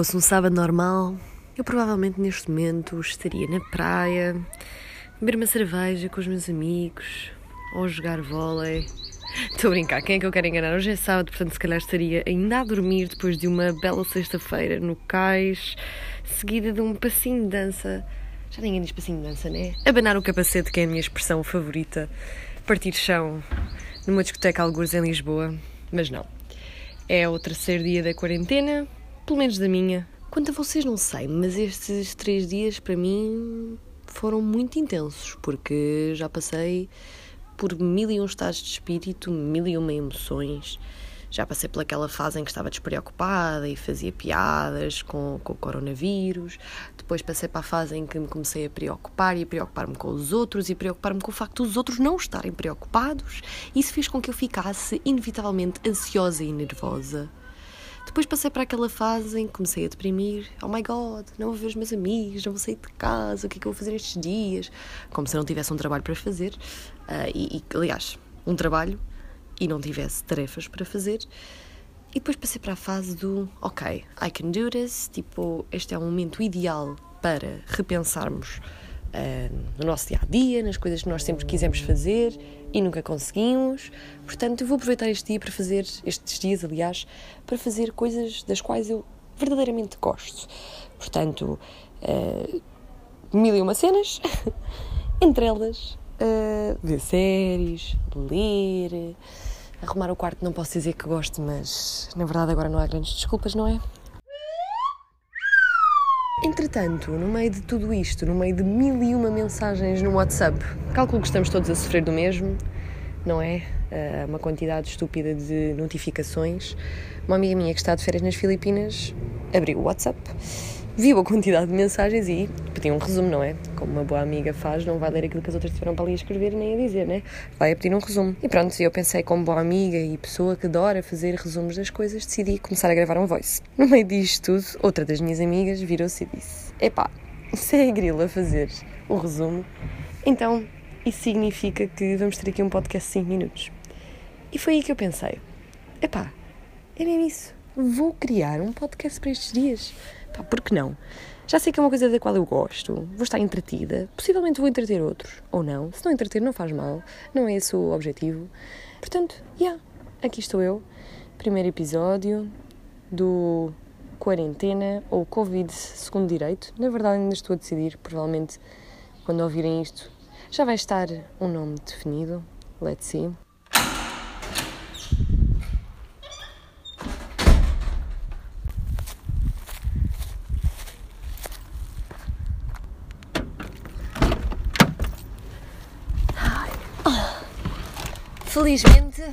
Fosse um sábado normal, eu provavelmente neste momento estaria na praia, beber uma cerveja com os meus amigos ou jogar vôlei. Estou a brincar, quem é que eu quero enganar? Hoje é sábado, portanto, se calhar estaria ainda a dormir depois de uma bela sexta-feira no cais, seguida de um passinho de dança. Já ninguém diz passinho de dança, né? Abanar o capacete, que é a minha expressão favorita. Partir chão numa discoteca algures em Lisboa. Mas não. É o terceiro dia da quarentena, pelo menos da minha. Quanto a vocês, não sei, mas estes três dias para mim foram muito intensos, porque já passei por mil e um estados de espírito, mil e uma emoções. Já passei pelaquela fase em que estava despreocupada e fazia piadas com, com o coronavírus. Depois passei para a fase em que me comecei a preocupar e a preocupar-me com os outros e preocupar-me com o facto dos outros não estarem preocupados. Isso fez com que eu ficasse inevitavelmente ansiosa e nervosa. Depois passei para aquela fase em que comecei a deprimir. Oh my god, não vou ver os meus amigos, não vou sair de casa, o que é que eu vou fazer estes dias? Como se não tivesse um trabalho para fazer. Uh, e, e, aliás, um trabalho e não tivesse tarefas para fazer. E depois passei para a fase do ok, I can do this. Tipo, este é um momento ideal para repensarmos uh, no nosso dia a dia, nas coisas que nós sempre quisemos fazer e nunca conseguimos. Portanto, eu vou aproveitar este dia para fazer, estes dias, aliás, para fazer coisas das quais eu verdadeiramente gosto. Portanto, uh, mil e uma cenas, entre elas, uh, ver séries, ler, arrumar o quarto. Não posso dizer que gosto, mas na verdade agora não há grandes desculpas, não é? Entretanto, no meio de tudo isto, no meio de mil e uma mensagens no WhatsApp, calculo que estamos todos a sofrer do mesmo, não é? Uh, uma quantidade estúpida de notificações. Uma amiga minha que está de férias nas Filipinas abriu o WhatsApp viu a quantidade de mensagens e pediu um resumo, não é? Como uma boa amiga faz, não vai ler aquilo que as outras tiveram para ali a escrever nem a dizer, né? Vai a pedir um resumo. E pronto, eu pensei, como boa amiga e pessoa que adora fazer resumos das coisas, decidi começar a gravar um voice. No meio disto tudo, outra das minhas amigas virou-se e disse: Epá, se é a grila fazer o resumo, então isso significa que vamos ter aqui um podcast de 5 minutos. E foi aí que eu pensei: Epá, é mesmo isso. Vou criar um podcast para estes dias Pá, por que não? Já sei que é uma coisa da qual eu gosto, vou estar entretida, possivelmente vou entreter outros, ou não. Se não entreter, não faz mal, não é esse o objetivo. Portanto, já, yeah, aqui estou eu, primeiro episódio do Quarentena ou Covid segundo direito. Na verdade, ainda estou a decidir, provavelmente quando ouvirem isto já vai estar um nome definido. Let's see. Felizmente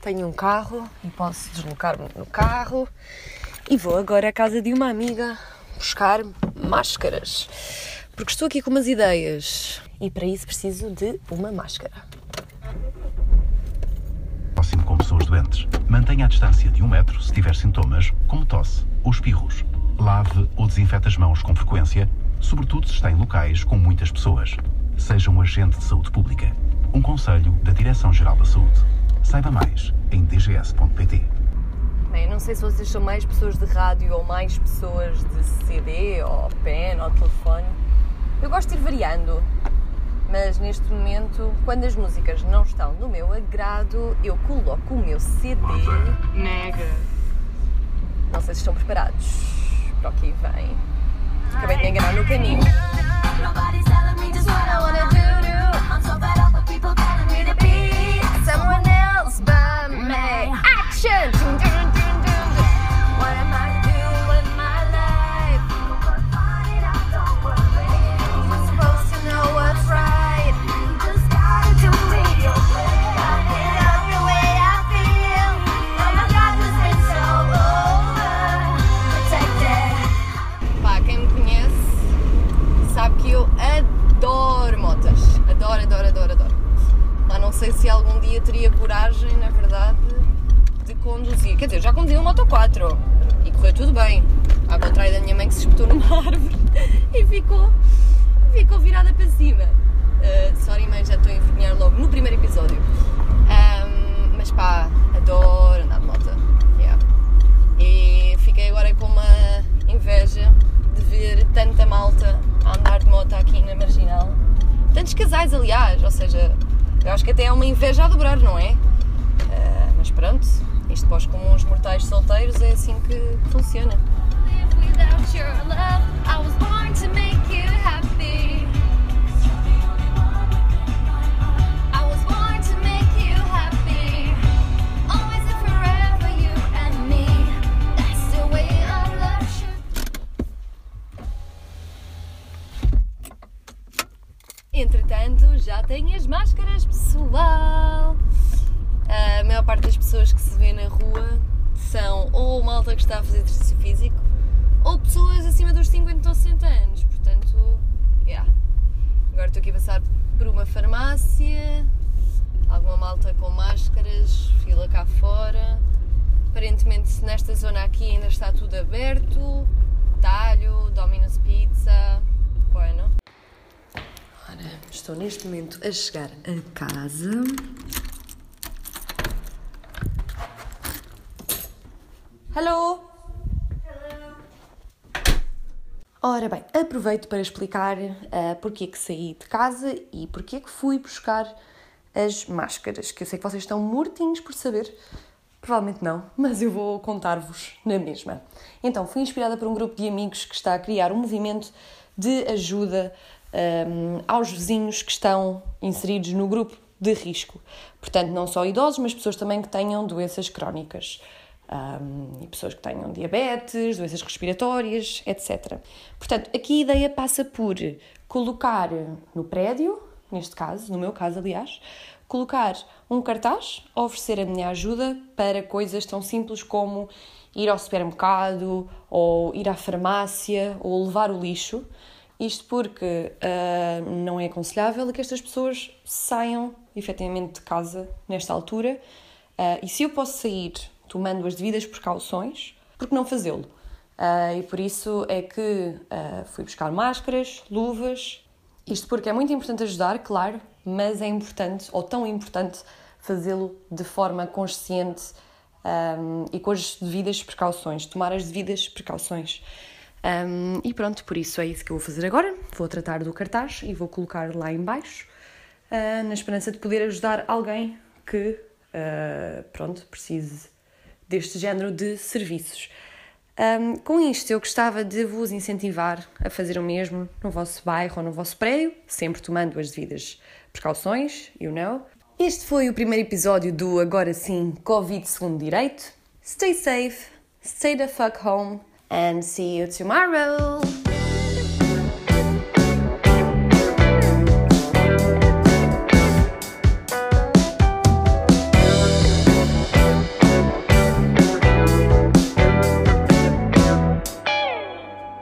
tenho um carro e posso deslocar-me no carro e vou agora à casa de uma amiga buscar máscaras. Porque estou aqui com umas ideias e para isso preciso de uma máscara. Próximo com pessoas doentes. Mantenha a distância de um metro se tiver sintomas, como tosse ou espirros. Lave ou desinfete as mãos com frequência, sobretudo se está em locais com muitas pessoas. Seja um agente de saúde pública. Um conselho da Direção-Geral da Saúde. Saiba mais em dgs.pt. Bem, não sei se vocês são mais pessoas de rádio ou mais pessoas de CD ou pen ou telefone. Eu gosto de ir variando, mas neste momento, quando as músicas não estão do meu agrado, eu coloco o meu CD. Nega. Não sei se estão preparados para o que vem. Acabei de me enganar no caminho. se algum dia teria coragem, na verdade, de conduzir. Quer dizer, já conduzi um Moto 4 e correu tudo bem. Ao contrário da minha mãe que se espetou numa árvore e ficou, ficou virada para cima. Uh, sorry, mãe, já estou a envergonhar logo no primeiro episódio. Um, mas pá, adoro andar de moto. Yeah. E fiquei agora com uma inveja de ver tanta malta a andar de moto aqui na Marginal. Tantos casais, aliás, ou seja, eu acho que até é uma inveja a dobrar, não é? Uh, mas pronto, isto para os comuns mortais solteiros é assim que funciona. Já tenho as máscaras, pessoal! A maior parte das pessoas que se vê na rua são ou malta que está a fazer exercício físico ou pessoas acima dos 50 ou 60 anos. Portanto, yeah. Agora estou aqui a passar por uma farmácia, alguma malta com máscaras, fila cá fora. Aparentemente nesta zona aqui ainda está tudo aberto. Talho, Domino's Pizza, bueno. Estou neste momento a chegar a casa. Hello! Ora bem, aproveito para explicar uh, porque é que saí de casa e porque é que fui buscar as máscaras, que eu sei que vocês estão mortinhos por saber, provavelmente não, mas eu vou contar-vos na mesma. Então, fui inspirada por um grupo de amigos que está a criar um movimento de ajuda um, aos vizinhos que estão inseridos no grupo de risco. Portanto, não só idosos, mas pessoas também que tenham doenças crónicas um, e pessoas que tenham diabetes, doenças respiratórias, etc. Portanto, aqui a ideia passa por colocar no prédio, neste caso, no meu caso, aliás, colocar um cartaz a oferecer a minha ajuda para coisas tão simples como ir ao supermercado, ou ir à farmácia, ou levar o lixo. Isto porque uh, não é aconselhável que estas pessoas saiam efetivamente de casa nesta altura. Uh, e se eu posso sair tomando as devidas precauções, por que não fazê-lo? Uh, e por isso é que fui buscar máscaras, luvas, isto porque é muito importante ajudar, claro, mas é importante, ou tão importante, fazê-lo de forma consciente um, e com as devidas precauções, tomar as devidas precauções. Um, e pronto, por isso é isso que eu vou fazer agora. Vou tratar do cartaz e vou colocar lá embaixo, uh, na esperança de poder ajudar alguém que, pronto, precise deste género de serviços. Um, com isto, eu gostava de vos incentivar a fazer o mesmo no vosso bairro ou no vosso prédio, sempre tomando as devidas precauções, you know. Este foi o primeiro episódio do Agora Sim Covid Segundo Direito. Stay safe, stay the fuck home, and see you tomorrow!